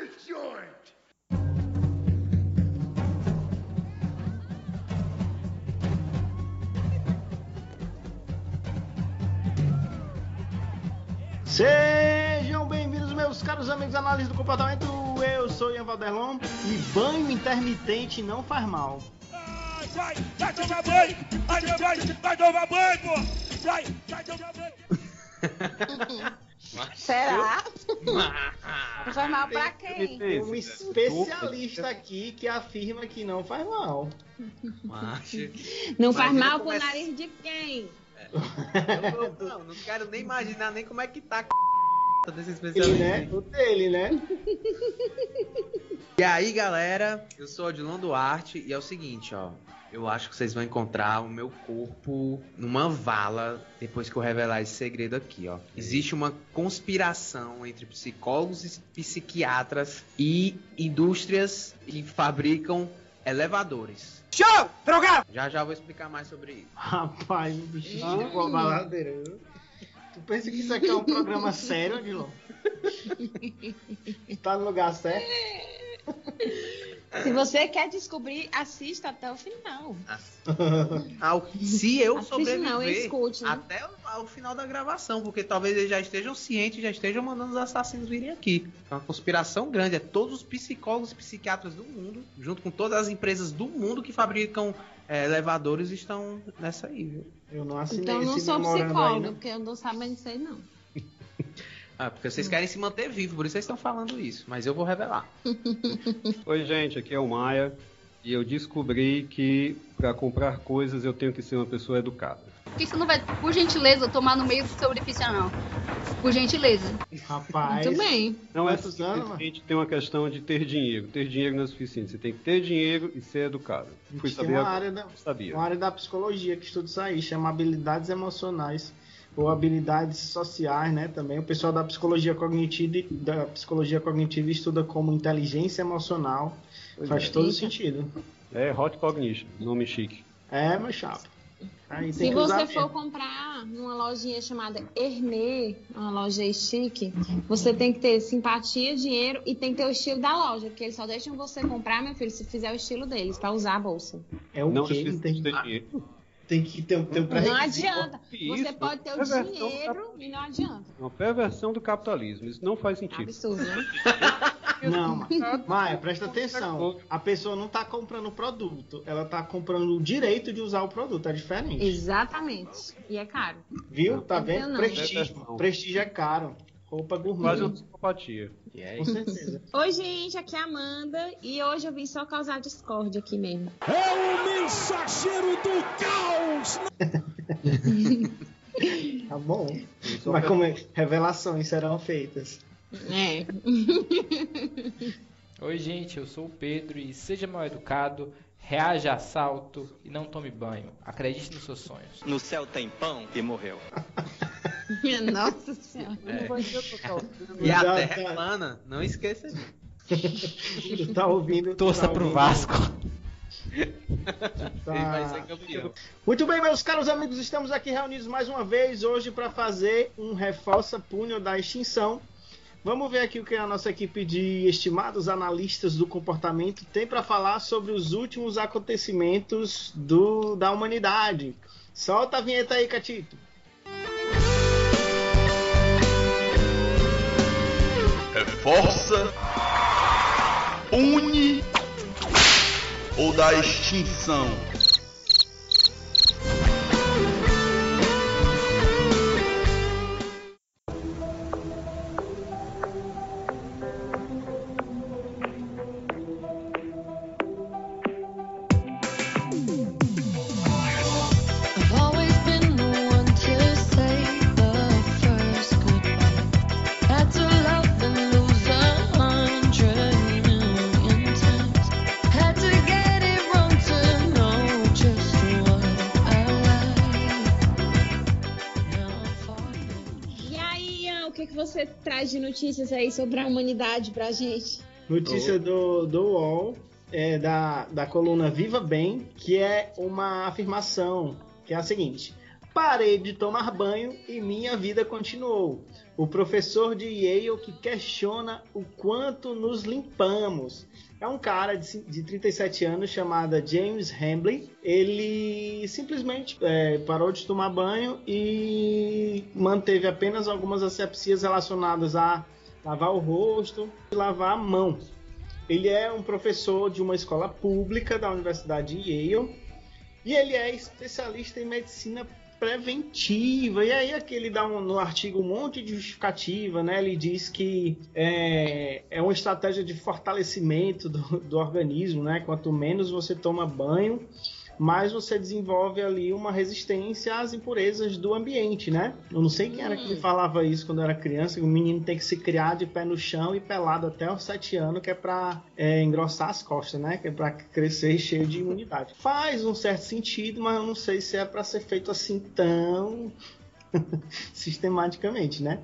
this joint! Sejam bem-vindos, meus caros amigos análise do comportamento. Eu sou Ian Valderlon e banho intermitente não faz mal. Sai, vai tomar banho! Vai, vai, vai tomar banho, pô! Sai, vai tomar banho! Será? Não faz mal pra quem? Tem um especialista aqui que afirma que não faz mal. Macho. Não faz Imagina mal pro como é- nariz de quem? Eu não, não, não quero nem imaginar nem como é que tá a desse Ele, especialista. né? O dele, né? E aí, galera, eu sou o Odilon Duarte e é o seguinte, ó. Eu acho que vocês vão encontrar o meu corpo numa vala depois que eu revelar esse segredo aqui, ó. Existe uma conspiração entre psicólogos e psiquiatras e indústrias que fabricam elevadores. Show! Drogado! Já já vou explicar mais sobre isso. Rapaz, o bicho chegou a baladeira. Tu pensa que isso aqui é um programa sério, Adilon? tá no lugar certo? Se você quer descobrir, assista até o final. Ao- se eu Assiste sobreviver não, escute, né? até o, final da gravação, porque talvez eles já estejam cientes, já estejam mandando os assassinos virem aqui. É uma conspiração grande, é todos os psicólogos e psiquiatras do mundo, junto com todas as empresas do mundo que fabricam é, elevadores, estão nessa aí, viu? Eu não assinei Então eu não sou psicóloga, aí, né? porque eu não sabendo disso aí, não. Ah, porque vocês querem se manter vivo, por isso vocês estão falando isso, mas eu vou revelar. Oi, gente, aqui é o Maia e eu descobri que para comprar coisas eu tenho que ser uma pessoa educada. Por que você não vai, por gentileza, tomar no meio do seu orifício anal? Por gentileza. Rapaz. Muito bem. Não é simplesmente tem uma questão de ter dinheiro. Ter dinheiro não é suficiente. Você tem que ter dinheiro e ser educado. Fui saber uma área, da, sabia. uma área da psicologia que estuda isso aí, chama habilidades emocionais ou habilidades sociais, né? Também o pessoal da psicologia cognitiva, da psicologia cognitiva estuda como inteligência emocional. Pois Faz é. todo Eita. sentido. É Hot Cognition, nome chique. É, meu chapa. Aí tem Se que você for comprar numa lojinha chamada Hermê, uma loja chique, você tem que ter simpatia, dinheiro e tem que ter o estilo da loja, porque eles só deixam você comprar, meu filho, se fizer o estilo deles, pra usar a bolsa. É o não quê? precisa Tem, ter dinheiro. Tem que ter, um- ter um Não pré-requisito. adianta. Isso, Você pode ter o dinheiro e não adianta. Uma perversão do capitalismo. Isso não faz sentido. Absurdo, né? Não, Ma- Maia, presta atenção. A pessoa não tá comprando o produto, ela tá comprando o direito de usar o produto, é diferente. Exatamente. E é caro. Viu? Tá Não, vendo? não. Prestígio. Não. Prestígio é caro. Roupa gourmet. Quase uma psicopatia. Aí? Com certeza. Oi, gente, aqui é a Amanda e hoje eu vim só causar discórdia aqui mesmo. É o mensageiro do caos! Tá bom. Mas como é? Revelações serão feitas. É. Oi, gente, eu sou o Pedro e seja mal educado, reaja a assalto e não tome banho. Acredite nos seus sonhos. No céu tem pão e morreu. Nossa senhora. E a terra tá- é plana, não esqueça disso. Tu tá ouvindo? Torça tá pro ouvindo? Vasco. Tá. Ele vai ser campeão. Muito bem, meus caros amigos, estamos aqui reunidos mais uma vez hoje para fazer um reforça punho da extinção. Vamos ver aqui o que a nossa equipe de estimados analistas do comportamento tem para falar sobre os últimos acontecimentos do, da humanidade. Solta a vinheta aí, Catito. Reforça, une ou da extinção. Notícias aí sobre a humanidade pra gente? Notícia do, do UOL, é, da, da coluna Viva Bem, que é uma afirmação, que é a seguinte. Parei de tomar banho e minha vida continuou. O professor de Yale que questiona o quanto nos limpamos. É um cara de, de 37 anos chamado James Hambley. Ele simplesmente é, parou de tomar banho e manteve apenas algumas asepsias relacionadas a lavar o rosto e lavar a mão. Ele é um professor de uma escola pública da Universidade de Yale e ele é especialista em medicina preventiva. E aí aqui ele dá um- no artigo um monte de justificativa, né? Ele diz que é, é uma estratégia de fortalecimento do, do organismo, né? Quanto menos você toma banho, mais você desenvolve ali uma resistência às impurezas do ambiente, né? Eu não sei quem era que me falava isso quando eu era criança, que o menino tem que se criar de pé no chão e pelado até os 7 anos, que é pra é, engrossar as costas, né? Que é pra crescer cheio de imunidade. Faz um certo sentido, mas eu não sei se é pra ser feito assim tão sistematicamente, né?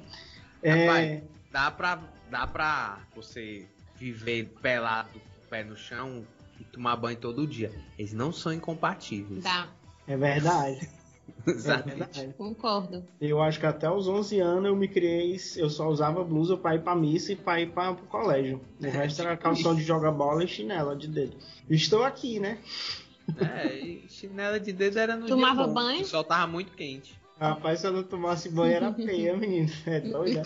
É, Rapaz, dá pra, dá pra você viver pelado, pé no chão e tomar banho todo dia. Eles não são incompatíveis. Dá, é verdade. É Sabe? verdade. concordo. Eu acho que até os 11 anos eu me criei, eu só usava blusa pra ir pra missa e pra ir pra, pro colégio. O resto era calção de joga bola e chinela de dedo. Estou aqui, né? É, e chinela de dedo era no Tomava dia bom. banho? O sol tava muito quente. Rapaz, se eu não tomasse banho era feia, menino. É doida.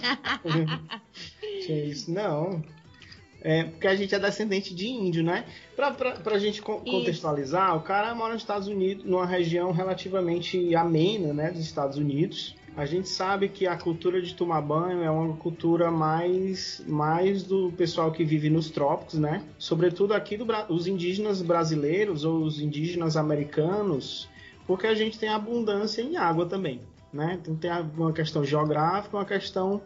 Tinha isso, não. É, porque a gente é descendente de índio, né? Pra, pra, pra gente co- contextualizar, o cara mora nos Estados Unidos, numa região relativamente amena, né? Dos Estados Unidos. A gente sabe que a cultura de tomar banho é uma cultura mais, mais do pessoal que vive nos trópicos, né? Sobretudo aqui do, os indígenas brasileiros ou os indígenas americanos, porque a gente tem abundância em água também, né? Então tem uma questão geográfica, uma questão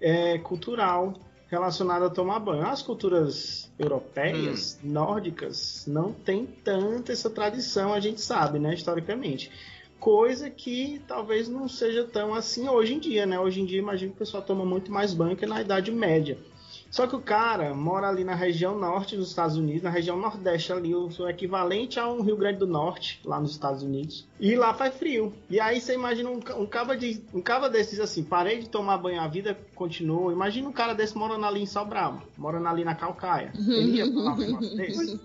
é, cultural relacionada a tomar banho. As culturas europeias, nórdicas, não tem tanta essa tradição, a gente sabe, né, historicamente. Coisa que talvez não seja tão assim hoje em dia, né? Hoje em dia, imagino que o pessoal toma muito mais banho que na Idade Média. Só que o cara mora ali na região norte dos Estados Unidos, na região nordeste ali, o o equivalente a um Rio Grande do Norte, lá nos Estados Unidos. E lá faz frio. E aí você imagina um, um caba de um caba desse diz assim, parei de tomar banho, a vida continua. Imagina um cara desse morando ali em Sobral, morando ali na Calcaia. Ele ia falar um negócio desse?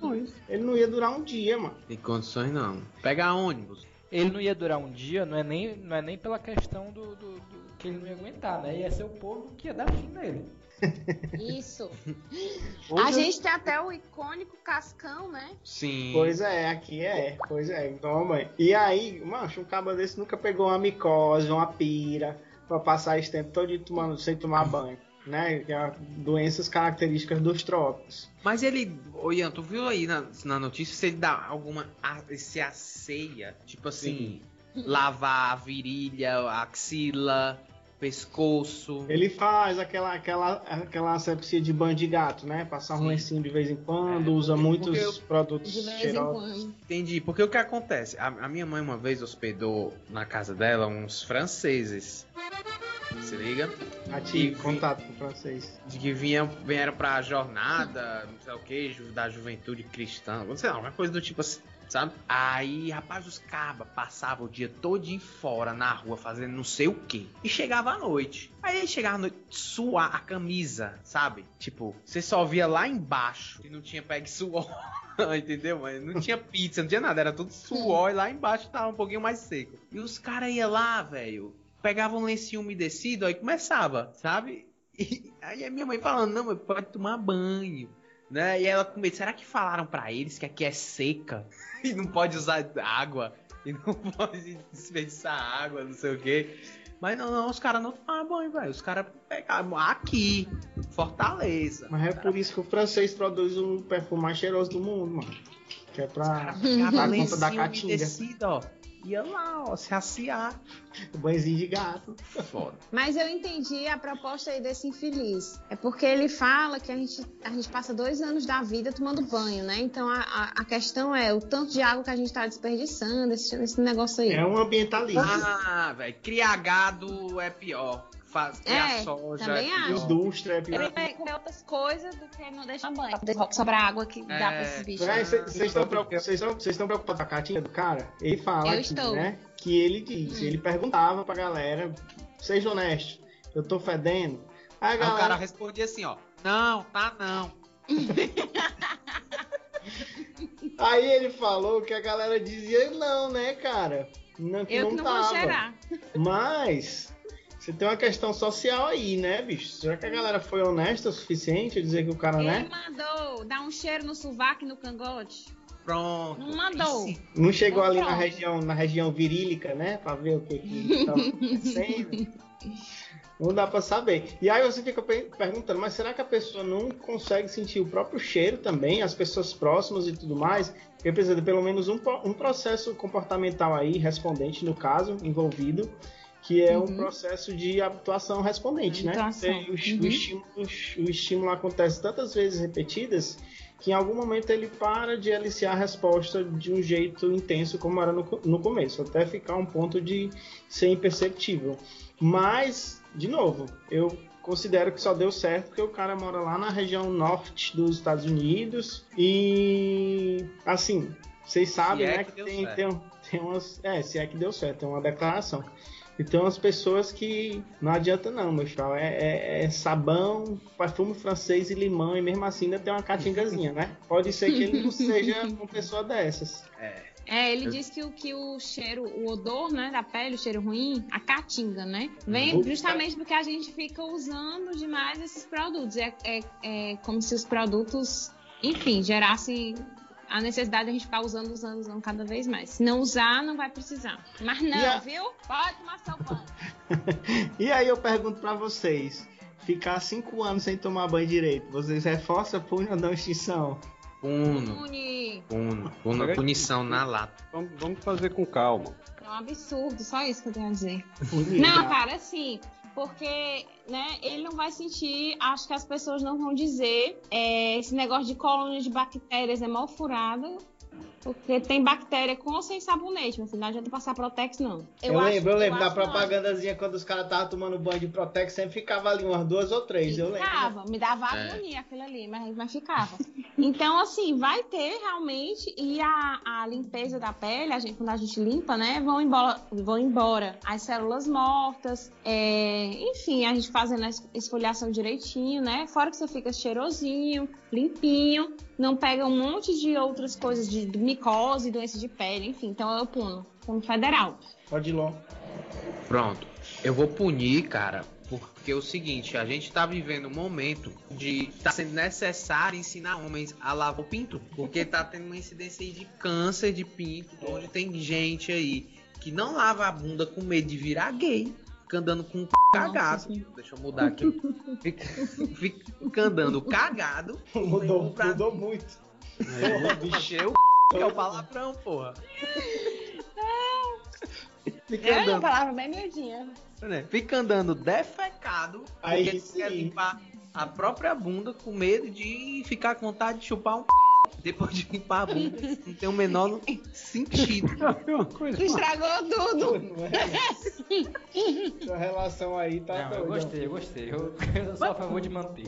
Ele não ia durar um dia, mano. Tem condições não. Pegar ônibus. Ele não ia durar um dia, não é nem, não é nem pela questão do, do- do- que ele não ia aguentar, né? Ia ser o povo que ia dar fim nele. Isso. Hoje A eu- gente tem até o icônico Cascão, né? Sim. Pois é, aqui é, pois é, toma. E aí, macho, um caba desse nunca pegou uma micose, uma pira, pra passar esse tempo todo tomando, sem tomar banho, né? Que é doenças características dos trópicos. Mas ele, ô Ian, tu viu aí na, na notícia se ele dá alguma. a- se asseia? Tipo assim, lavar a virilha, a axila, pescoço. Ele faz aquela, aquela, aquela asepsia de banho de gato, né? Passar um Sim. lencinho de vez em quando, É, usa muitos eu- produtos De vez em cheirosos. quando. Entendi, porque o que acontece? A, a minha mãe uma vez hospedou na casa dela uns franceses. Se liga? Ativo, E- contato com o francês. De que vinham, vieram pra jornada, não sei o que, da juventude cristã, não sei lá, uma coisa do tipo assim, sabe? Aí, rapaz, os cabas passavam o dia todinho fora na rua fazendo não sei o que. E chegava à noite. Aí chegava à noite, suar a camisa, sabe? Tipo, você só via lá embaixo e não tinha pego suor. Entendeu? Mas não tinha pizza, não tinha nada, era tudo suor e lá embaixo tava um pouquinho mais seco. E os caras iam lá, velho, pegavam um lencinho umedecido, aí começava, sabe? E aí a minha mãe falando, não, mas pode tomar banho. Né? E ela com medo, será que falaram pra eles que aqui é seca e não pode usar água e não pode desperdiçar água, não sei o quê. Mas não, não, os caras não tomavam banho, velho. Os caras pegavam aqui, Fortaleza. Mas é por isso que o francês produz o perfume mais cheiroso do mundo, mano. Que é pra dar conta da caatinga. ó. Ia lá, ó, se aciar. O banhozinho de gato. Foda. Mas eu entendi a proposta aí desse infeliz. É porque ele fala que a gente, a gente passa dois anos da vida tomando banho, né? Então a, a, a questão é o tanto de água que a gente tá desperdiçando, esse, esse negócio aí. É um ambientalista. Ah, velho, criar gado é pior. Faz, É, a soja. também acho. Indústria. é Ele vai comer outras coisas do que não deixar banho. Sobrar água que dá pra É. esses bichos. Véi, cê- Vocês estão preocupados vocês estão- preocupados com a catinha do cara? Ele fala Eu aqui, estou. né? Que ele diz, Hum. ele perguntava pra galera, seja honesto, eu tô fedendo. Aí a Aí galera, o cara respondia assim, ó. Não, tá não. aí ele falou que a galera dizia não, né, cara? Não, que Eu não que não tava. vou cheirar. Mas você tem uma questão social aí, né, bicho? Será que a galera foi honesta o suficiente a dizer que o cara, Ele né? mandou dar um cheiro no sovaco e no cangote. Pronto. Não mandou. Não chegou ali na região, na região virílica, né? Pra ver o que que tava acontecendo. Não dá pra saber. E aí você fica pe- perguntando, mas será que a pessoa não consegue sentir o próprio cheiro também, as pessoas próximas e tudo mais? Porque precisa de pelo menos um, um processo comportamental aí, respondente no caso, envolvido, que é um Uhum. processo de habituação respondente, né? Habituação. O, o Uhum. estímulo, o estímulo acontece tantas vezes repetidas que em algum momento ele para de aliciar a resposta de um jeito intenso como era no, no começo, até ficar um ponto de ser imperceptível. Mas, de novo, eu considero que só deu certo porque o cara mora lá na região norte dos Estados Unidos e, assim, vocês sabem, é né, que que tem, tem, um- tem umas... É, se é que deu certo, é uma declaração. E tem umas pessoas que não adianta não, meu chão. É, é- é sabão, perfume francês e limão, e mesmo assim ainda tem uma catingazinha, né? Pode ser que ele não seja uma pessoa dessas. É, ele diz que o, que o cheiro, o odor, né, da pele, o cheiro ruim, a caatinga, né? Vem Uhum. justamente porque a gente fica usando demais esses produtos. É, é, é como se os produtos, enfim, gerassem a necessidade de a gente ficar usando, usando, usando cada vez mais. Se não usar, não vai precisar. Mas não, a- viu? Pode tomar seu pão. E aí eu pergunto pra vocês: ficar cinco anos sem tomar banho direito, vocês reforçam a punho ou não extinção? Puno, Puni. puno, puno, punição na lata. Vamos, vamos fazer com calma. É um absurdo, só isso que eu tenho a dizer. Punir, Não, né? cara, assim, porque, né, ele não vai sentir, acho que as pessoas não vão dizer, é, esse negócio de colônia de bactérias é mal furado, porque tem bactéria com ou sem sabonete, filho, não adianta passar Protex, não. Eu, acho- lembro, eu lembro da que não. propagandazinha quando os caras estavam tomando banho de Protex, sempre ficava ali umas duas ou três, eu lembro. Ficava, me dava É. agonia aquilo ali, mas, mas ficava. Então, assim, vai ter realmente, e a, a limpeza da pele, a gente, quando a gente limpa, né, vão embora, vão embora as células mortas, é, enfim, a gente fazendo a es- esfoliação direitinho, né, fora que você fica cheirosinho, limpinho, não pega um monte de outras coisas, de, de micose, doença de pele, enfim, então eu puno, como federal. Pode ir lá. Pronto. Eu vou punir, cara, porque é o seguinte, a gente tá vivendo um momento de tá sendo necessário ensinar homens a lavar o pinto, porque tá tendo uma incidência aí de câncer de pinto, onde tem gente aí que não lava a bunda com medo de virar gay, fica andando com o c... cagado. Deixa eu mudar aqui. Fica, fica andando cagado. Mudou, pra- mudou muito. Encher o c... que é o palavrão, porra. Fica É uma andando palavra bem miudinha. né? Fica andando defecado, Aí porque sim. quer limpar a própria bunda com medo de ficar com vontade de chupar um depois de limpar a bunda. Não tem o menor sentido. É uma Tu estragou tudo. É? Sua relação aí tá Não, eu gostei, eu gostei. Eu, eu sou a favor de manter.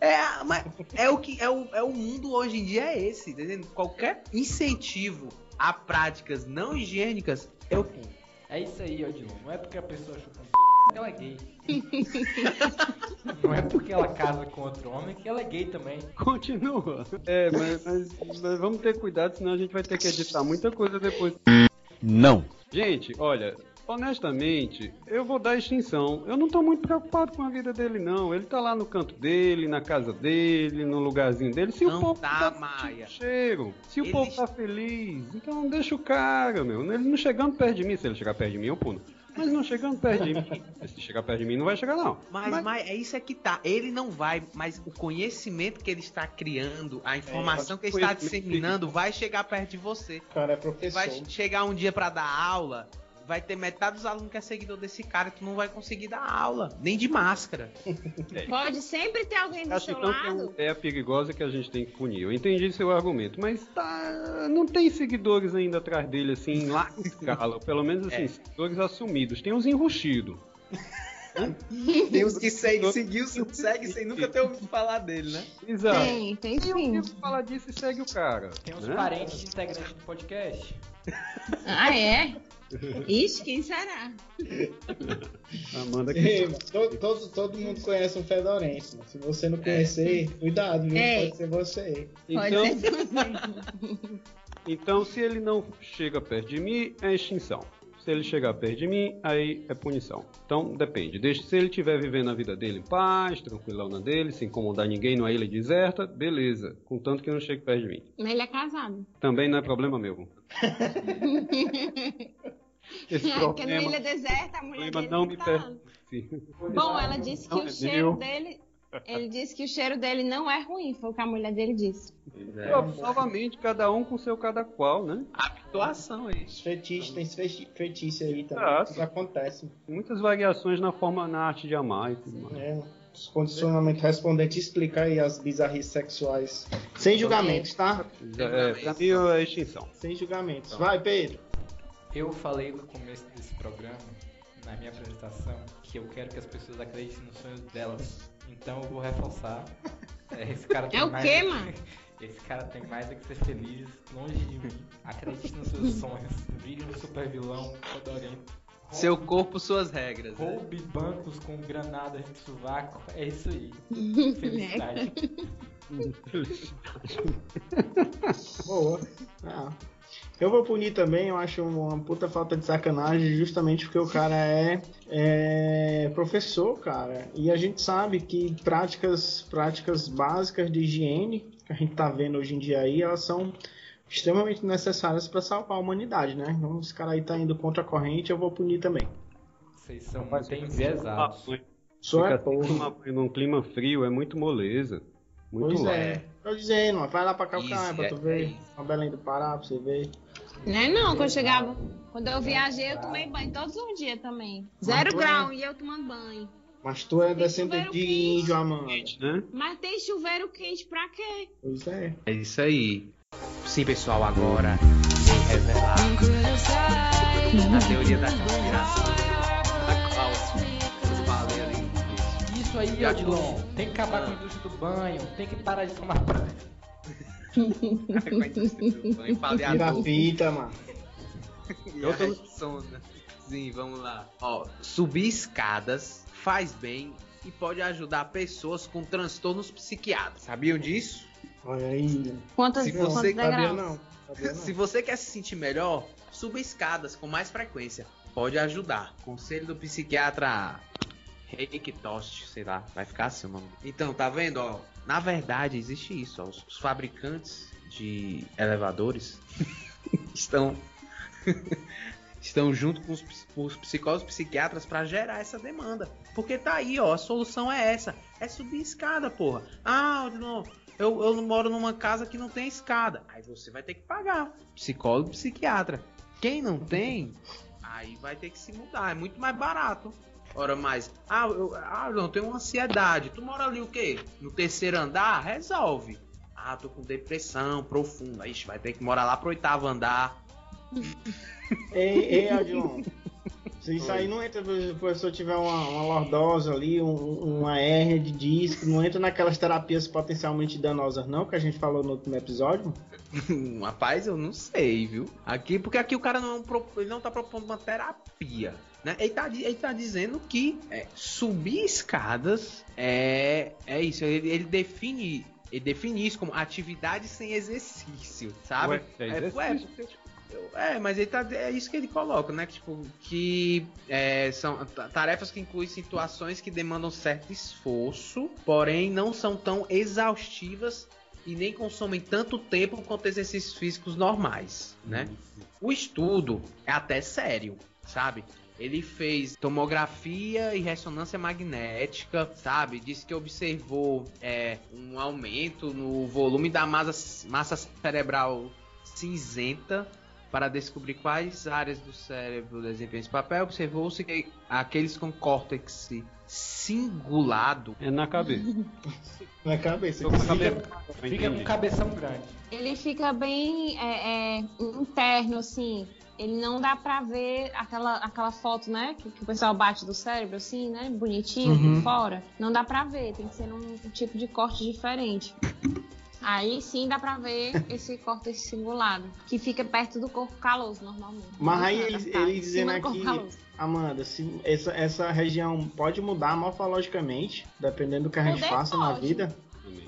É, mas é o que é o, é o mundo hoje em dia é esse, tá entendendo? Qualquer incentivo a práticas não higiênicas é o que É isso aí, Odilon. Não é porque a pessoa chupa um p... que ela é gay. Não é porque ela casa com outro homem que ela é gay também. Continua. É, mas, mas- mas vamos ter cuidado, senão a gente vai ter que editar muita coisa depois. Não. Gente, olha, honestamente, eu vou dar extinção. Eu não tô muito preocupado com a vida dele, não. Ele tá lá no canto dele, na casa dele, no lugarzinho dele. Se o Não povo tá, Maia. cheiro, se o Ele- povo tá feliz, então deixa o cara, meu. Ele não chegando perto de mim, se ele chegar perto de mim, eu puno. Mas não chegando perto de mim. Se chegar perto de mim, não vai chegar, não. Mas, mas é isso é que tá. Ele não vai, mas o conhecimento que ele está criando, a informação que ele está disseminando, vai chegar perto de você. O cara é Você professor. vai chegar um dia pra dar aula, vai ter metade dos alunos que é seguidor desse cara, tu não vai conseguir dar aula, nem de máscara. Pode sempre ter alguém do Acho seu então que é lado. ideia perigosa que a gente tem que punir. Eu entendi seu argumento, mas tá, não tem seguidores ainda atrás dele, assim, em larga escala. Pelo menos, assim, É. seguidores assumidos. Tem uns enrustidos. Tem uns que segue, seguiu, segue sem nunca ter ouvido falar dele, né? Exato. Tem, tem sim. ouviu falar disso e segue o cara. Tem uns né? parentes de integrantes do podcast. Ah, é? Ixi, quem será? Amanda que todo, todo, todo mundo conhece um fedorento. mano. Se você não conhecer, cuidado, viu? Ei. Pode ser você. Pode Então, ser também. então, se ele não chega perto de mim, é extinção. Se ele chegar perto de mim, aí é punição. Então, depende. Deixa, se ele estiver vivendo a vida dele em paz, tranquilão na dele, sem incomodar ninguém numa ilha deserta, beleza. Contanto que não chegue perto de mim. Mas ele é casado. Também não é problema meu. Esse É, porque na problema, ilha deserta a mulher problema dele não tem me tá. Bom, ela disse que Não o é cheiro meu. dele. Ele disse que o cheiro dele não é ruim, foi o que a mulher dele disse. É. Pô, Novamente, cada um com seu cada qual, né? Habituação aí. Os fetiches, tem feti- fetiche aí também. Ah, Isso acontece. Muitas variações na forma, na arte de amar e tudo mais. É, os condicionamentos respondentes explica aí as bizarrices sexuais. Sem julgamentos, tá? É, pra mim é extinção. Sem julgamentos. Vai, Pedro. Eu falei no começo desse programa, na minha apresentação, que eu quero que as pessoas acreditem nos sonhos delas. Então eu vou reforçar. É, Esse cara tem É o mais quê, mano? Esse cara tem mais a que ser feliz, longe de mim. Acredite nos seus sonhos. Vire um super vilão fodorento. Seu corpo, suas regras. Né? Roube bancos com granadas de sovaco. É isso aí. Felicidade. Boa. Ah. Eu vou punir também, eu acho uma puta falta de sacanagem, justamente porque o cara é, é professor, cara. E a gente sabe que práticas, práticas básicas de higiene, que a gente tá vendo hoje em dia aí, elas são extremamente necessárias para salvar a humanidade, né? Então, esse cara aí tá indo contra a corrente, eu vou punir também. Vocês são fica- enviesados. Só é numa- num clima frio é muito moleza. Muito Pois leve. é. Tô dizendo, vai lá pra Calcaia pra é- tu é ver. isso. Pra Belém do Pará pra você ver. Não é não, quando eu chegava. Quando eu viajei, eu tomei banho todos os dias também. Zero é- grau e eu tomando banho. Mas tu é descendente de quente. índio, Amanda. Né? Mas tem chuveiro quente pra quê? Pois é. É isso aí. Sim, pessoal, agora vou revelar a teoria da conspiração. Da qual. Isso aí, Odilon. Tem que acabar com a indústria do banho. Tem que parar de tomar banho. Tira a fita, mano. E a Rexona. Sim, vamos lá. Ó, subir escadas faz bem e pode ajudar pessoas com transtornos psiquiátricos. Sabiam disso? Olha aí. Quantas, Se quantos você- Sabia não. Sabia não. Se você quer se sentir melhor, suba escadas com mais frequência. Pode ajudar. Conselho do psiquiatra Reiki Tost, sei lá, vai ficar assim o nome. Então, tá vendo, ó? Na verdade, existe isso, ó. Os, os fabricantes de elevadores estão estão junto com os, os psicólogos psiquiatras para gerar essa demanda. Porque tá aí, ó, a solução é essa. É subir escada, porra. Ah, não, eu, eu moro numa casa que não tem escada. Aí você vai ter que pagar. Psicólogo, psiquiatra. Quem não tem, aí vai ter que se mudar. É muito mais barato. Ora mais. Ah, eu, ah, não, tenho uma ansiedade. Tu mora ali o quê? No terceiro andar? Resolve. Ah, tô com depressão profunda. Ixi, vai ter que morar lá pro oitavo andar. Ei, ei, Adilon. Se isso aí não entra, se o professor tiver uma, uma lordose ali, um- uma hérnia de disco, não entra naquelas terapias potencialmente danosas, não, que a gente falou no último episódio. Rapaz, eu não sei, viu? Aqui, porque aqui o cara não, é ele não tá propondo uma terapia. Né? Ele, tá, di- ele tá dizendo que é, subir escadas é, é isso. Ele, ele define. Ele define isso como atividade sem exercício, sabe? Ué, é É, exercício. ué, porque, tipo, é, mas ele tá, é isso que ele coloca, né? Que, tipo, que é, são ta- tarefas que incluem situações que demandam certo esforço, porém não são tão exaustivas e nem consomem tanto tempo quanto exercícios físicos normais, né? O estudo é até sério, sabe? Ele fez tomografia e ressonância magnética, sabe? Disse que observou é, um aumento no volume da massa, massa cerebral cinzenta Para descobrir quais áreas do cérebro desempenham esse papel, observou-se que aqueles com córtex cingulado É na cabeça. Na cabeça. Tô com a cabeça. Fica com cabeção grande. Ele fica bem é, é, interno, assim. Ele não dá pra ver aquela, aquela foto, né? Que, que o pessoal bate do cérebro, assim, né? Bonitinho, Uhum. por fora. Não dá pra ver, tem que ser num um tipo de corte diferente. Aí sim dá pra ver esse corte cingulado, que fica perto do corpo caloso, normalmente. Mas aí eles Em dizendo aqui. Amanda, se essa, essa região pode mudar morfologicamente, dependendo do que a gente Poder faça na pode. vida.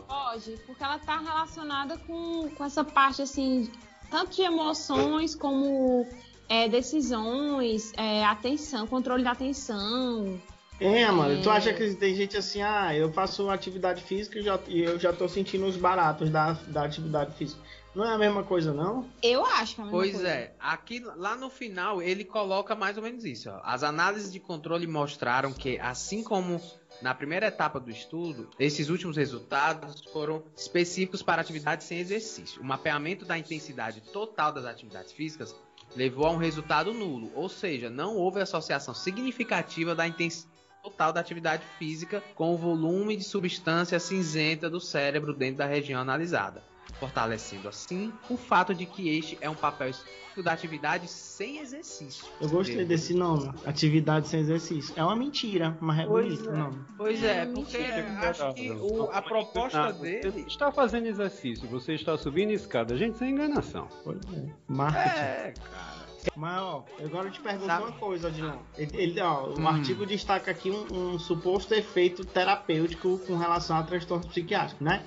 Pode, porque ela tá relacionada com, com essa parte, assim, tanto de emoções como é, decisões, é, atenção, controle da atenção. É, Amanda, tu É. acha que tem gente assim, ah, eu faço atividade física e já, e eu já tô sentindo os baratos da, da atividade física. Não é a mesma coisa, não? Eu acho que é a mesma Pois coisa. é, aqui lá no final ele coloca mais ou menos isso. ó. As análises de controle mostraram que, assim como na primeira etapa do estudo, esses últimos resultados foram específicos para atividades sem exercício. O mapeamento da intensidade total das atividades físicas levou a um resultado nulo, ou seja, não houve associação significativa da intensidade total da atividade física com o volume de substância cinzenta do cérebro dentro da região analisada fortalecendo assim o fato de que este é um papel específico da atividade sem exercício. Eu gostei Entendeu? desse nome, atividade sem exercício. É uma mentira, mas é Pois bonito é. o nome. Pois é, porque Mentira. acho que o- a proposta Ah, dele. Você está fazendo exercício, você está subindo escada. Gente, sem enganação. Pois é. Marketing. É, cara. Mas, ó, agora eu te pergunto Sabe? uma coisa, Odilon. Ele, ele, ó, o Hum. artigo destaca aqui um, um suposto efeito terapêutico com relação a transtorno psiquiátrico, né?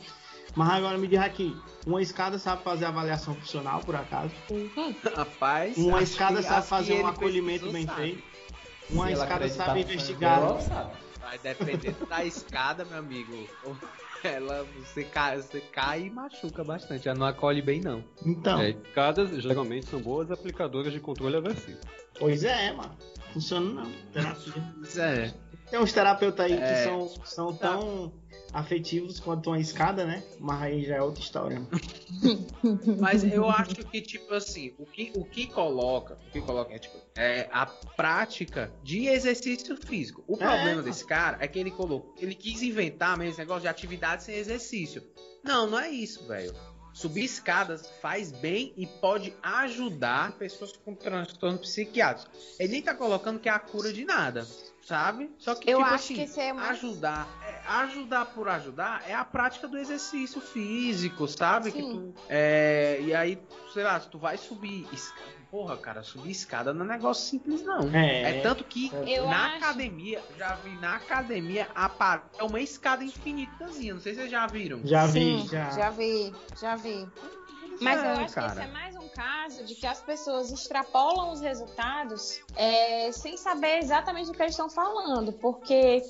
Mas agora me diz aqui, uma escada sabe fazer avaliação funcional, por acaso? Uhum. Rapaz. Uma escada que- sabe fazer um acolhimento bem sabe. feito? Uma escada sabe investigar. Vai depender da escada, meu amigo. Ela, você cai, você cai e machuca bastante. Ela não acolhe bem, não. Então, É, escadas geralmente são boas aplicadoras de controle aversivo. pois é, mano. Funciona não. Terapia. Pois é. Tem uns terapeutas aí que É. são, são tão afetivos quanto uma escada, né? Mas aí já é outra história. Mas eu acho que, tipo assim, o que, o que coloca, o que coloca é, tipo, é a prática de exercício físico. O É. problema desse cara é que ele colocou, ele quis inventar mesmo esse negócio de atividade sem exercício. Não, não é isso, velho. Subir escadas faz bem e pode ajudar pessoas com transtorno psiquiátrico. Ele nem tá colocando que é a cura de nada, sabe? Só que, Eu tipo acho assim, que é mais. ajudar, é, ajudar por ajudar é a prática do exercício físico, sabe? Que Sim. tu, é, e aí, sei lá, se tu vai subir, porra, cara, subir escada não é negócio simples não. É. É tanto que Eu na acho. academia, já vi na academia a par- é uma escada infinitazinha, não sei se vocês já viram. Já vi, Sim, já. já vi, já vi. Mas eu É, acho que esse é mais um caso de que as pessoas extrapolam os resultados é, sem saber exatamente o que eles estão falando, porque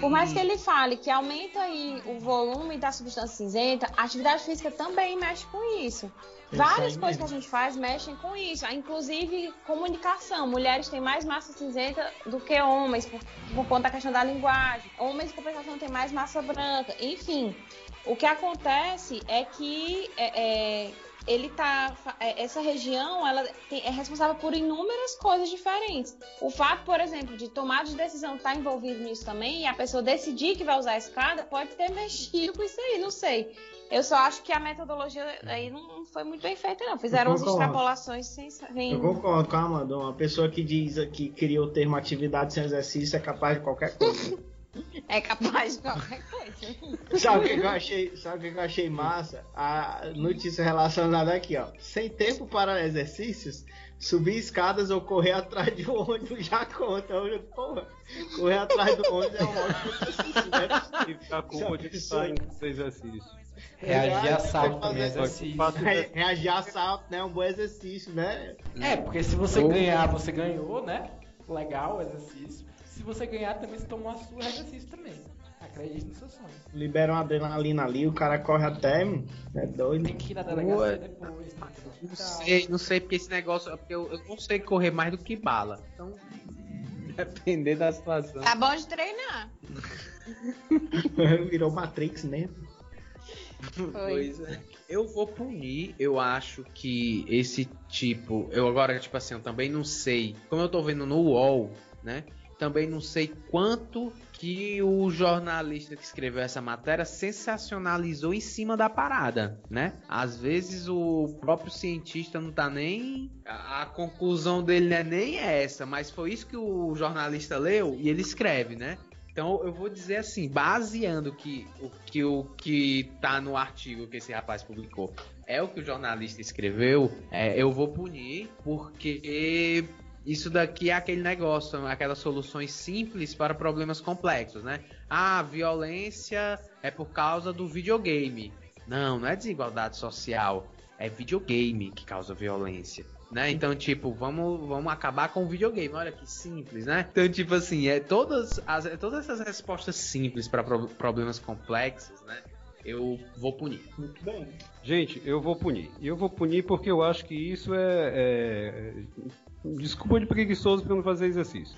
por mais que ele fale que aumenta aí o volume da substância cinzenta, a atividade física também mexe com isso. Várias coisas que mesmo. a gente faz mexem com isso, inclusive comunicação. Mulheres têm mais massa cinzenta do que homens, por, por conta da questão da linguagem. Homens, em compensação, têm mais massa branca. Enfim, o que acontece é que é, é, ele tá. é, Essa região ela tem- é responsável por inúmeras coisas diferentes. O fato, por exemplo, de tomar de decisão estar envolvido nisso também e a pessoa decidir que vai usar a escada pode ter mexido com isso aí, não sei. Eu só acho que a metodologia aí não foi muito bem feita, não. Fizeram umas extrapolações sem. sem- Eu concordo com a Amanda. Uma pessoa que diz que cria o termo atividade sem exercício é capaz de qualquer coisa. É capaz de qualquer coisa. sabe o que eu achei? Sabe o que eu achei massa? A notícia relacionada aqui, ó. Sem tempo para exercícios, subir escadas ou correr atrás de um ônibus já conta. Eu, Porra, correr atrás do ônibus é um ótimo exercício, né? E em esse exercício. Reagir a salto Fazer também é exercício. Re- Reagir a assalto, né? Um bom exercício, né? É, porque se você ganhar, você ganhou, né? Legal o exercício. Se você ganhar, também você tomou a sua exercício também. Acredite no seu sonho. Libera uma adrenalina ali, o cara corre até, mano. É doido. Tem que ir na delegacia Ué. depois. No Não sei, não sei porque esse negócio, porque eu, eu não sei correr mais do que bala. Então, depender da situação. Tá bom de treinar. Virou Matrix mesmo. Pois é. Eu vou punir, eu acho que esse tipo. Eu agora, tipo assim, eu também não sei. Como eu tô vendo no UOL, né? Também não sei quanto que o jornalista que escreveu essa matéria sensacionalizou em cima da parada, né? Às vezes o próprio cientista não tá nem. A, conclusão dele não é nem essa, mas foi isso que o jornalista leu e ele escreve, né? Então eu vou dizer assim, baseando que o que o que tá no artigo que esse rapaz publicou é o que o jornalista escreveu, é, eu vou punir porque isso daqui é aquele negócio, aquelas soluções simples para problemas complexos, né? Ah, violência é por causa do videogame. Não, não é desigualdade social, é videogame que causa violência. Né? Então, tipo, vamos, vamos acabar com o videogame. Olha que simples, né? Então, tipo assim, é todas, as, é todas essas respostas simples para pro- problemas complexos, né? Eu vou punir. Muito bem. Gente, eu vou punir. Eu vou punir porque eu acho que isso é. é- Desculpa de preguiçoso pra não fazer exercício.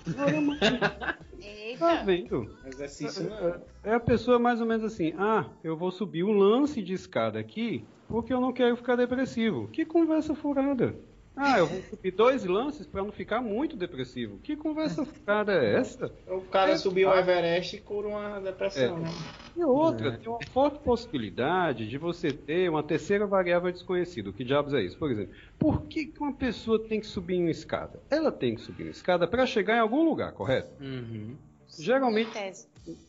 Tá vendo? Exercício não. É a pessoa mais ou menos assim: ah, eu vou subir um lance de escada aqui porque eu não quero ficar depressivo. Que conversa furada. Ah, eu vou subir dois lances pra não ficar muito depressivo. Que conversa furada é essa? O cara É, subiu o ah. Everest e cura uma depressão, É. né? E outra, tem uma forte possibilidade de você ter uma terceira variável desconhecida. O que diabos é isso? Por exemplo, por que, que uma pessoa tem que subir em uma escada? Ela tem que subir uma escada para chegar em algum lugar, correto? Uhum. Geralmente,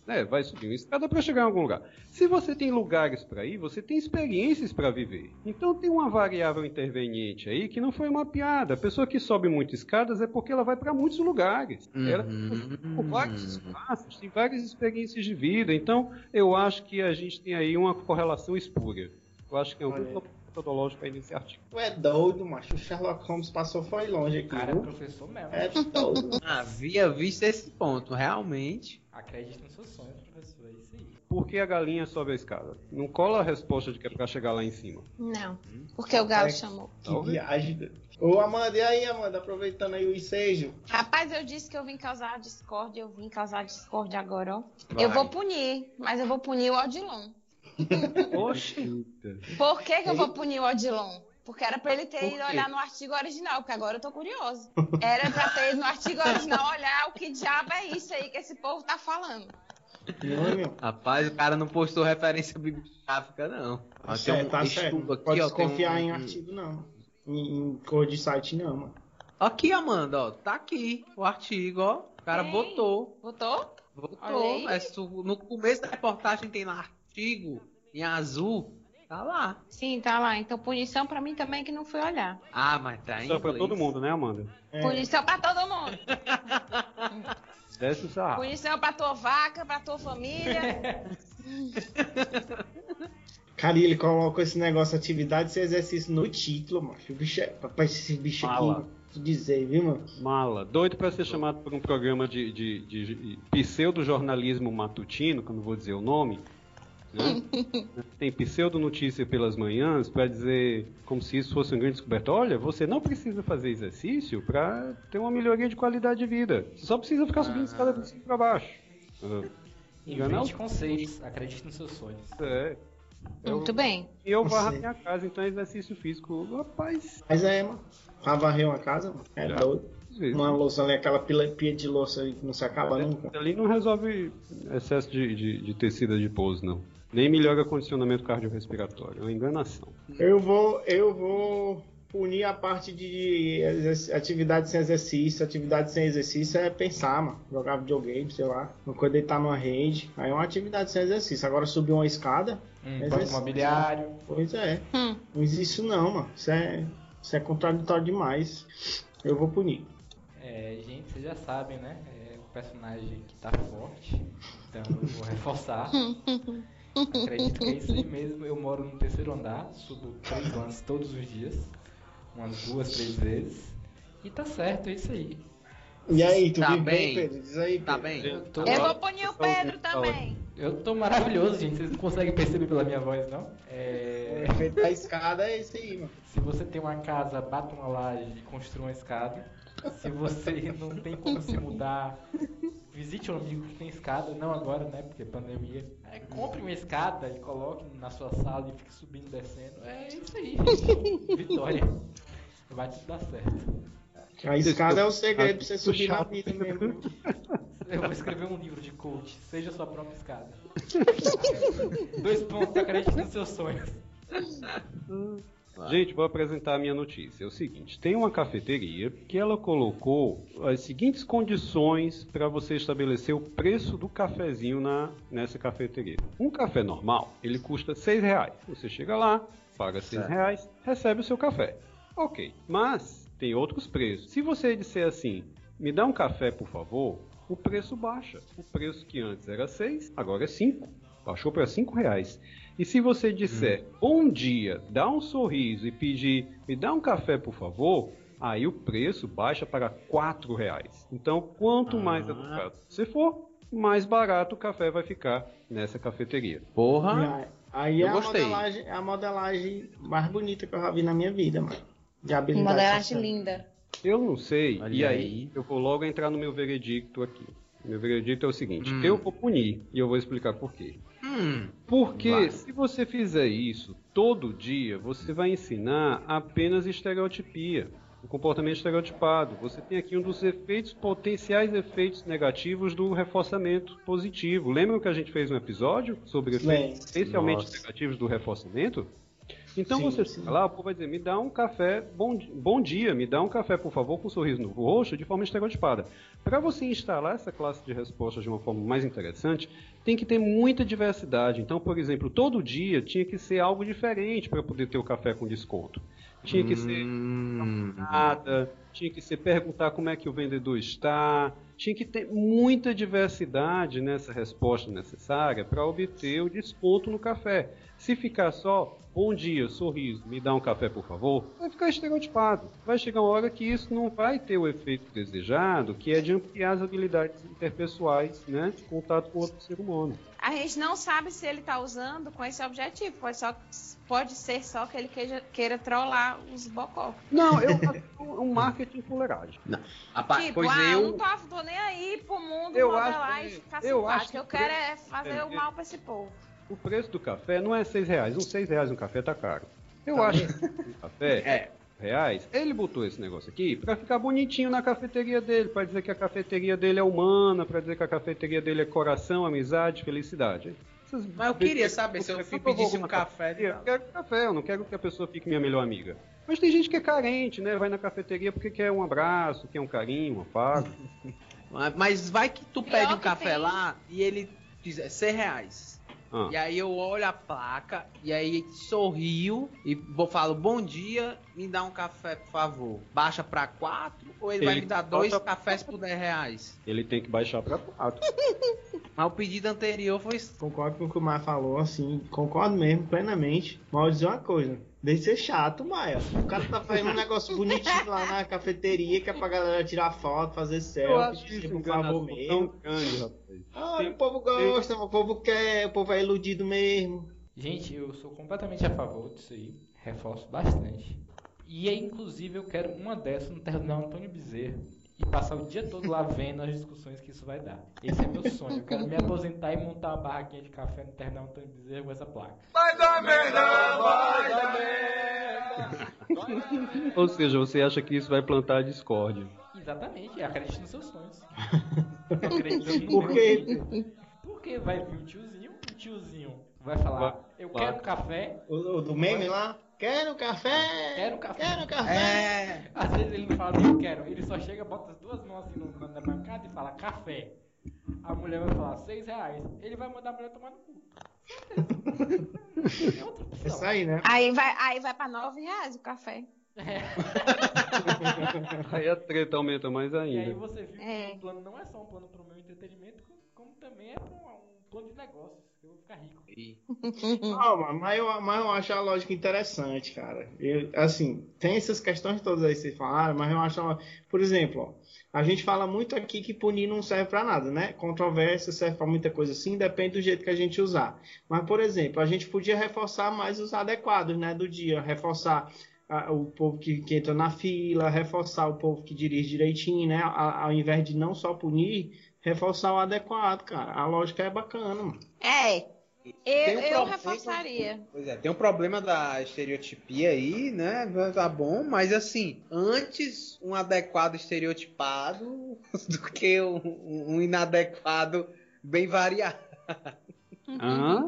é, vai subir uma escada para chegar em algum lugar. Se você tem lugares para ir, você tem experiências para viver. Então tem uma variável interveniente aí que não foi mapeada. A pessoa que sobe muitas escadas é porque ela vai para muitos lugares. Ela Uhum. por vários espaços, tem várias experiências de vida. Então, eu acho que a gente tem aí uma correlação espúria. Eu acho que é um metodológico aí nesse artigo. Tu é doido, macho. O Sherlock Holmes passou foi longe aqui. Cara, é viu? professor mesmo. É doido. Havia visto esse ponto, realmente. Acredite nos seus sonhos, professor. É isso aí. Por que a galinha sobe a escada? Não cola a resposta de que é pra chegar lá em cima. Não. Porque o galo Ai, chamou. Que viagem. Ô, Amanda, e aí, Amanda? Aproveitando aí o ensejo. Rapaz, eu disse que eu vim causar discórdia, eu vim causar discórdia agora, ó. Vai. Eu vou punir, mas eu vou punir o Odilon. Oxi! Por que, que eu vou punir o Odilon? Porque era pra ele ter ido olhar no artigo original, porque agora eu tô curioso. Era pra ter ido no artigo original olhar o que diabo é isso aí que esse povo tá falando. Não. Rapaz, o cara não postou referência bibliográfica, não. Ó, tem certo, um tá estudo certo. aqui, Pode ó, tem desconfiar um- em artigo, não. Em, em cor de site, não, mano. Aqui, Amanda, ó, tá aqui o artigo, ó. O cara Tem. botou, Botou? Botou. É no começo da reportagem tem lá artigo em azul, tá lá. Sim, tá lá. Então punição pra mim também que não fui olhar. Ah, mas tá em Só pra todo mundo, né, Amanda? É. Punição pra todo mundo. Desce o sarrafo. Punição pra tua vaca, pra tua família. Cara, e ele colocou esse negócio atividade sem exercício no título, macho. O bicho é. Papai, esse bicho Fala. aqui. Tu dizer, viu, mano? Mala, doido pra ser chamado por um programa de, de, de, de pseudo-jornalismo matutino, que eu não vou dizer o nome. Né? Tem pseudo-notícia pelas manhãs pra dizer, como se isso fosse uma grande descoberta. Olha, você não precisa fazer exercício pra ter uma melhoria de qualidade de vida. Você só precisa ficar subindo escada de cima pra baixo. Ah, enganar Invente conceitos. Acredite nos seus sonhos. É. Eu, Muito bem. e eu varro a minha casa, então é exercício físico. Rapaz, Mas é, mano. Pra varrer uma casa, mano. É Já. doido. Uma louça ali, aquela pila, pia de louça aí que não se acaba nunca. Ali não resolve excesso de, de, de tecido adiposo, não. Nem melhora condicionamento cardiorrespiratório. É uma enganação. Eu vou, eu vou punir a parte de atividade sem exercício. Atividade sem exercício é pensar, mano. Jogar videogame, sei lá. Uma coisa deitar numa rede. Aí é uma atividade sem exercício. Agora subir uma escada. Um é imobiliário. Pois é. Hum. Não existe isso não, mano. Isso é, isso é contraditório demais. Eu vou punir. É, gente, vocês já sabem, né? É um personagem que tá forte. Então eu vou reforçar. Acredito que é isso aí mesmo. Eu moro no terceiro andar, subo três lances todos os dias. Umas duas, três vezes. E tá certo, é isso aí. E aí, tu Tá vive bem, bem. Pedro? Diz aí, Tá Pedro. bem? Eu tô, Eu vou punir o Pedro também. eu tô maravilhoso, gente. Vocês não conseguem perceber pela minha voz, não? O É, efeito da escada é esse aí, mano. Se você tem uma casa, bata uma laje e construa uma escada. Se você não tem como se mudar, visite um amigo que tem escada, não agora, né? Porque pandemia. É, compre uma escada e coloque na sua sala e fique subindo e descendo. É isso aí, gente. Vitória. Vai tudo dar certo. A escada é o segredo pra você subir na vida mesmo. Eu vou escrever um livro de coach. Seja sua própria escada. Dois pontos, acredite nos seus sonhos. Gente, vou apresentar a minha notícia. É o seguinte: tem uma cafeteria que ela colocou as seguintes condições para você estabelecer o preço do cafezinho na, nessa cafeteria. Um café normal, ele custa R$ reais. Você chega lá, paga R$ Certo. reais, recebe o seu café. Ok, mas tem outros preços. Se você disser assim, me dá um café, por favor, o preço baixa. O preço que antes era 6, agora é 5. Baixou para 5 reais. E se você disser bom dia, dá um sorriso e pedir me dá um café, por favor, aí o preço baixa para 4 reais. Então, quanto mais educado você for, mais barato o café vai ficar nessa cafeteria. Porra. Aí Eu é a, gostei. modelagem, é a modelagem mais bonita que eu já vi na minha vida, mano. De habilidade. Modelagem social. linda. Eu não sei, Olha e aí, aí. eu vou logo entrar no meu veredicto aqui. Meu veredicto é o seguinte: Hum. eu vou punir e eu vou explicar por quê. Hum. Porque Vai. se você fizer isso todo dia, você vai ensinar apenas estereotipia, o comportamento estereotipado. Você tem aqui um dos efeitos, potenciais efeitos negativos do reforçamento positivo. Lembram que a gente fez um episódio sobre efeitos potencialmente Nossa. negativos do reforçamento? Então Sim, você sim. chega lá, o povo vai dizer, me dá um café, bom, bom dia, me dá um café, por favor, com um sorriso no rosto, de forma estereotipada. Para você instalar essa classe de respostas de uma forma mais interessante, tem que ter muita diversidade. Então, por exemplo, todo dia tinha que ser algo diferente para poder ter o café com desconto. Tinha que ser Hum. nada, tinha que ser perguntar como é que o vendedor está, tinha que ter muita diversidade nessa resposta necessária para obter o desconto no café. Se ficar só bom dia, sorriso, me dá um café por favor, vai ficar estereotipado. Vai chegar uma hora que isso não vai ter o efeito desejado, que é de ampliar as habilidades interpessoais, né, de contato com outro ser humano. A gente não sabe se ele tá usando com esse objetivo. Pode, só, pode ser só que ele queira, queira trollar os bocó. Não, eu acho é um marketing fuleiragem. Rapaz, tipo, pois ah, eu. não tô, tô nem aí pro mundo Eu modelar acho e que- ficar eu acho simpático. que Eu quero é fazer é, o mal pra esse povo. O preço do café não é seis reais. Um seis reais um café tá caro. Eu Tá acho que o café É. reais. Ele botou esse negócio aqui pra ficar bonitinho na cafeteria dele, pra dizer que a cafeteria dele é humana, pra dizer que a cafeteria dele é coração, amizade, felicidade. Essas Mas eu queria saber se eu pedisse um café. Eu quero café, eu não quero que a pessoa fique minha melhor amiga. Mas tem gente que é carente, né? Vai na cafeteria porque quer um abraço, quer um carinho, um afago. Mas vai que tu Pior pede um café tem. lá e ele diz é 100 reais. Ah. E aí eu olho a placa e aí sorrio e vou falo bom dia, me dá um café por favor. Baixa pra 4 ou ele, vai Ele me dar dois bota- cafés por 10 reais? Ele tem que baixar pra quatro. Mas o pedido anterior foi Concordo com o que o Maia falou, assim, concordo mesmo, plenamente. Mas vou dizer uma coisa, deixa de ser chato, Maia. O cara tá fazendo um negócio bonitinho lá na cafeteria, que é pra galera tirar foto, fazer selfie, por favor mesmo. grande, rapaz. Ah, Tem- o povo gosta, o povo quer, o povo é iludido mesmo. Gente, eu sou completamente a favor disso aí. Reforço bastante. E aí, inclusive, eu quero uma dessas no terminal Antônio Bezerra. E passar o dia todo lá vendo as discussões que isso vai dar. Esse é meu sonho. Eu quero me aposentar e montar uma barraquinha de café no terminal Antônio Bezerra com essa placa. Ou seja, você acha que isso vai plantar discórdia. Exatamente, acredite nos seus sonhos. Acreditando no Por quê? Porque vai vir o tiozinho, o tiozinho vai falar, Vai- eu vai. quero um café, O, o do meme lá, quero café, Quero café. quero café. É. Às vezes ele não fala nem eu quero, ele só chega, bota as duas mãos assim no, na bancada e fala café. A mulher vai falar seis reais. Ele vai mandar a mulher tomar no cu. Tem outra opção. Isso aí, né? Aí vai, aí vai pra nove reais o café. Aí a treta aumenta mais E aí ainda. você viu É. que o plano não é só um plano pro meu entretenimento, como, também é pra um, um plano de negócios. que Eu vou ficar rico. E- Não, mas- eu, mas eu acho a lógica interessante, cara. Eu, assim, tem essas questões todas aí que vocês falaram, mas eu acho. a- Por exemplo, ó, a gente fala muito aqui que punir não serve pra nada, né? Controvérsia serve pra muita coisa assim, depende do jeito que a gente usar. Mas, por exemplo, a gente podia reforçar mais os adequados, né? Do dia. Reforçar ah, o povo que, que entra na fila, reforçar o povo que dirige direitinho, né? Ao invés de não só punir, reforçar o adequado, cara. A lógica é bacana, mano. É. Eu, Tem um eu problema- reforçaria. Pois é, tem um problema da estereotipia aí, né? Tá bom, mas assim, antes um adequado estereotipado do que um, um inadequado bem variado. Hã?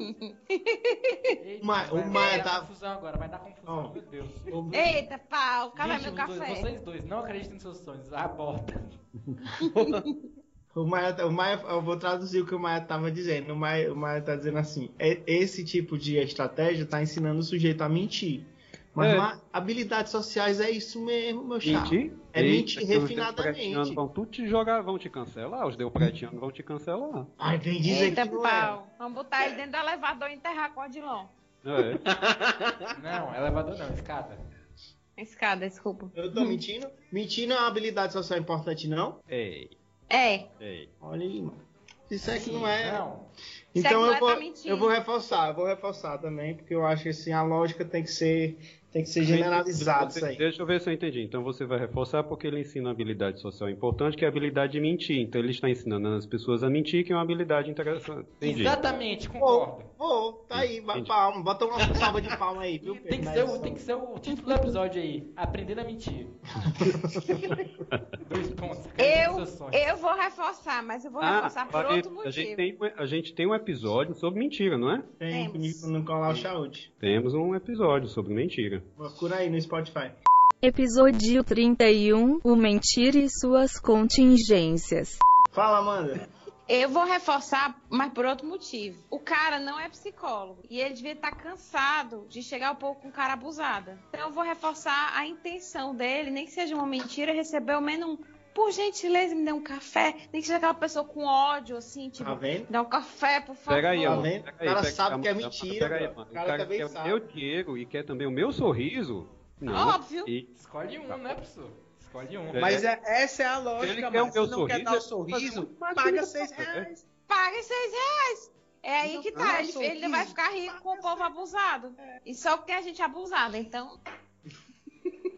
Eita, Ma- o vai, Maia vai dar tá- confusão agora, vai dar confusão, Ó. meu Deus. Eita, pau, Gente, meu café? dois- vocês dois, não acreditem nos seus sonhos, aborta. O Maia, o Maia, eu vou traduzir o que o Maia tava dizendo. O Maia, o Maia tá dizendo assim: é- esse tipo de estratégia tá ensinando o sujeito a mentir. Mas É. habilidades sociais é isso mesmo, meu chapa. Mentir? É Eita, mentir os refinadamente. deopretianos Vão tudo te jogar, vão te cancelar. Os deopretianos vão te cancelar. Ai, vem dizer Eita, que é. pau. Vamos botar ele dentro do elevador e enterrar com o Odilon. É. Não, elevador não, escada. Escada, desculpa. Eu tô mentindo? Mentir não é uma habilidade social importante, não? Ei, É. ei. Olha aí, mano. Isso é que não é. Não, Então Isso é eu que vou, é eu vou reforçar, eu vou reforçar também, porque eu acho que assim, a lógica tem que ser, tem que ser generalizada Você- isso aí. Deixa eu ver se eu entendi. Então você vai reforçar porque ele ensina uma habilidade social importante, que é a habilidade de mentir. Então ele está ensinando as pessoas a mentir, que é uma habilidade interessante. Entendi. exatamente, Vou, concordo. vou, tá aí, Entendi. palma, bota uma salva de palma aí, viu? Tem que, Pedro, ser o, tem que ser o título do episódio aí, Aprendendo a Mentir. Dois pontos. Eu, eu vou reforçar, mas eu vou reforçar por a, outro gente, a, gente motivo. tem, um- a gente tem um episódio sobre mentira, não é? Tem Temos. no Nicolau Chaud. Temos um episódio sobre mentira. Procura aí no Spotify. Episódio 31 O Mentir e Suas Contingências. Fala, Amanda. Eu vou reforçar, mas por outro motivo. O cara não é psicólogo e ele devia estar cansado de chegar um pouco com cara abusada. Então eu vou reforçar a intenção dele, nem que seja uma mentira, receber ao menos um. Por gentileza, me dê um café. Nem que seja aquela pessoa com ódio, assim, tipo, Tá vendo? dá um café, por favor. Pega aí, Tá vendo? Pega O cara pega- sabe que é mentira, pega aí, mano. O cara O cara também quer sabe. o meu dinheiro e quer também o meu sorriso. Não. Óbvio. E Escolhe um, né, professor? Escolhe um. É. Mas é- essa é a ele lógica, quer o mas meu se não quer dar o sorriso, sorriso, ele paga seis reais. Paga seis reais. É aí Não que tá. Ele, sorriso. ele vai ficar rico com o povo abusado. E só porque a gente é abusada, então.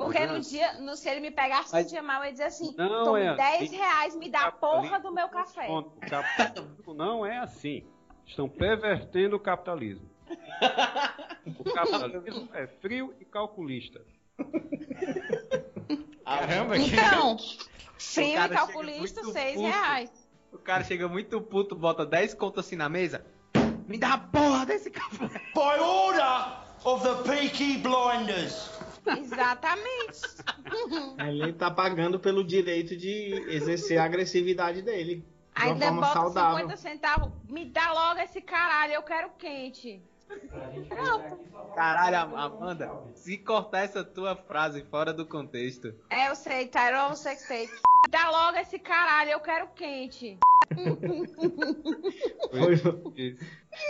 Porque no dia, no, se ele me pegasse no dia mal, eu ia dizer assim: Não tome é 10 assim. reais, me dá a porra do meu café. O capitalismo não é assim. Estão pervertendo o capitalismo. O capitalismo é frio e calculista. Caramba, que... Então, frio e calculista, muito 6 puto. reais. O cara chega muito puto, bota 10 contas assim na mesa. Me dá a porra desse café. By order of the Peaky Blinders. Exatamente. Ele tá pagando pelo direito de exercer a agressividade dele. De uma Ainda forma bota saudável. 50 centavos. Me dá logo esse caralho, eu quero quente. Caralho, Am- Amanda, se cortar essa tua frase fora do contexto. É, eu sei, Tyrone Sextape. Dá logo esse caralho, eu quero quente.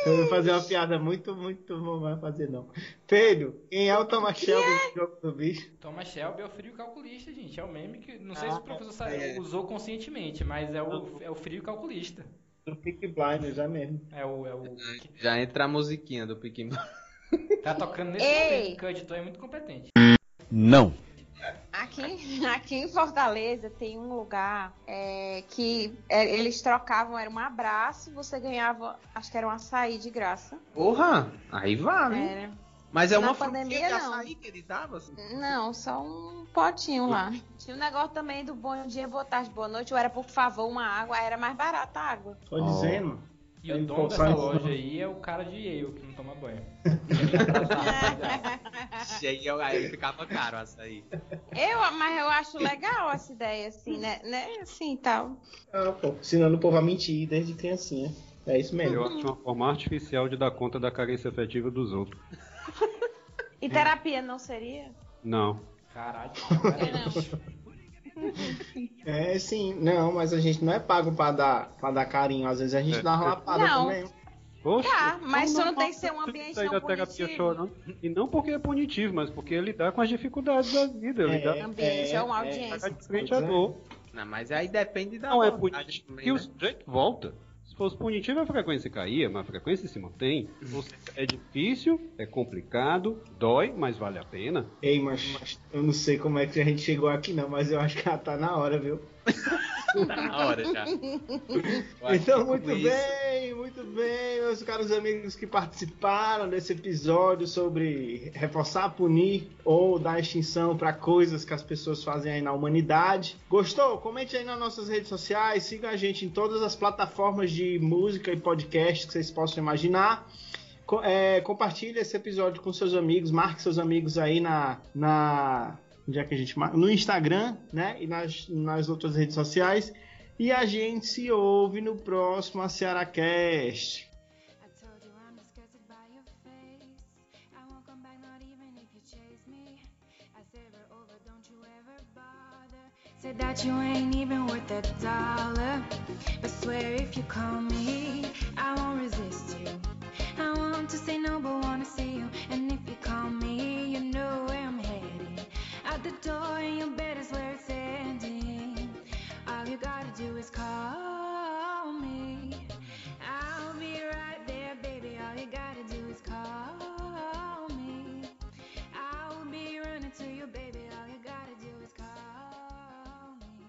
Eu vou fazer uma piada muito, muito. Não vai fazer, não. Pedro, quem é o Thomas Shelby no jogo do bicho? Thomas Shelby é o frio calculista, gente. É o meme que. Não sei Ah, se o professor sa- é. usou conscientemente, mas é o, é o frio calculista. Do Peak Blinders, já mesmo. É o. É o Já entra a musiquinha do Pequim. tá tocando nesse Ei! momento, o editor é muito competente. Não. Aqui, aqui em Fortaleza tem um lugar é, que é, eles trocavam, era um abraço, você ganhava, acho que era um açaí de graça. Porra, aí vale. Era. Mas é Na uma pandemia, de não. açaí que ele dava? assim? Não, só um potinho lá. Tinha um negócio também do bom dia, boa tarde, boa noite, ou era por favor uma água, era mais barata a água. Tô dizendo. E o Ele dono dessa loja aí é o cara de Yale, que não toma banho. E aí, eu- aí ficava caro o açaí. Eu, mas eu acho legal essa ideia, assim, né? né assim, tal. Ah, pô, ensinando o povo a mentir desde criancinha. É isso mesmo. Eu acho uma forma artificial de dar conta da carência afetiva dos outros. E terapia não seria? Não. Caralho. É sim, não, mas a gente não é pago pra dar, pra dar carinho. Às vezes a gente É. dá uma lapada Não. também. Poxa, Tá, mas como isso não tem que ser um ambiente sair não da terapia chorando. E não porque é punitivo, mas porque ele dá com as dificuldades da vida. Ele dá Ambiente é uma audiência. tá de frente à dor. Não, mas aí depende da Não é punitivo também, que o né? sujeito volta. Se fosse punitivo, a frequência caía, mas a frequência se mantém. É difícil, é complicado, dói, mas vale a pena. Ei, mas eu não sei como é que a gente chegou aqui não, mas eu acho que já tá na hora, viu? Na hora já. Então, muito isso- bem, muito bem, meus caros amigos que participaram desse episódio sobre reforçar, punir ou dar extinção para coisas que as pessoas fazem aí na humanidade. Gostou? Comente aí nas nossas redes sociais, siga a gente em todas as plataformas de música e podcast que vocês possam imaginar. Co- é, compartilhe esse episódio com seus amigos, marque seus amigos aí na. na onde é que a gente? No Instagram, né? E nas, nas outras redes sociais. E a gente se ouve no próximo AcearaCast. Said that you ain't even worth a dollar. But swear if you call me, I won't resist you. I want to say no, but wanna see you. And door, and your bed is where it's ending. All you gotta do is call me. I'll be right there, baby. All you gotta do is call me. I'll be running to you, baby. All you gotta do is call me.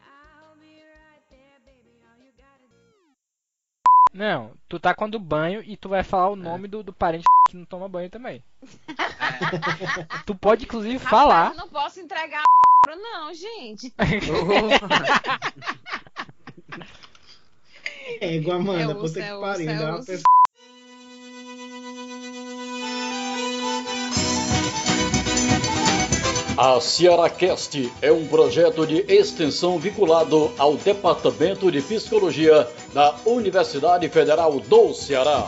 I'll be right there, baby. All you gotta do. Não, tu tá quando banho e tu vai falar o nome do, do parente que não toma banho também. tu pode inclusive falar. Rapaz, eu não posso entregar a não, gente. É igual Amanda, É puta que osso, pariu. é dá uma osso. pe- A CearaCast é um projeto de extensão vinculado ao Departamento de Psicologia da Universidade Federal do Ceará.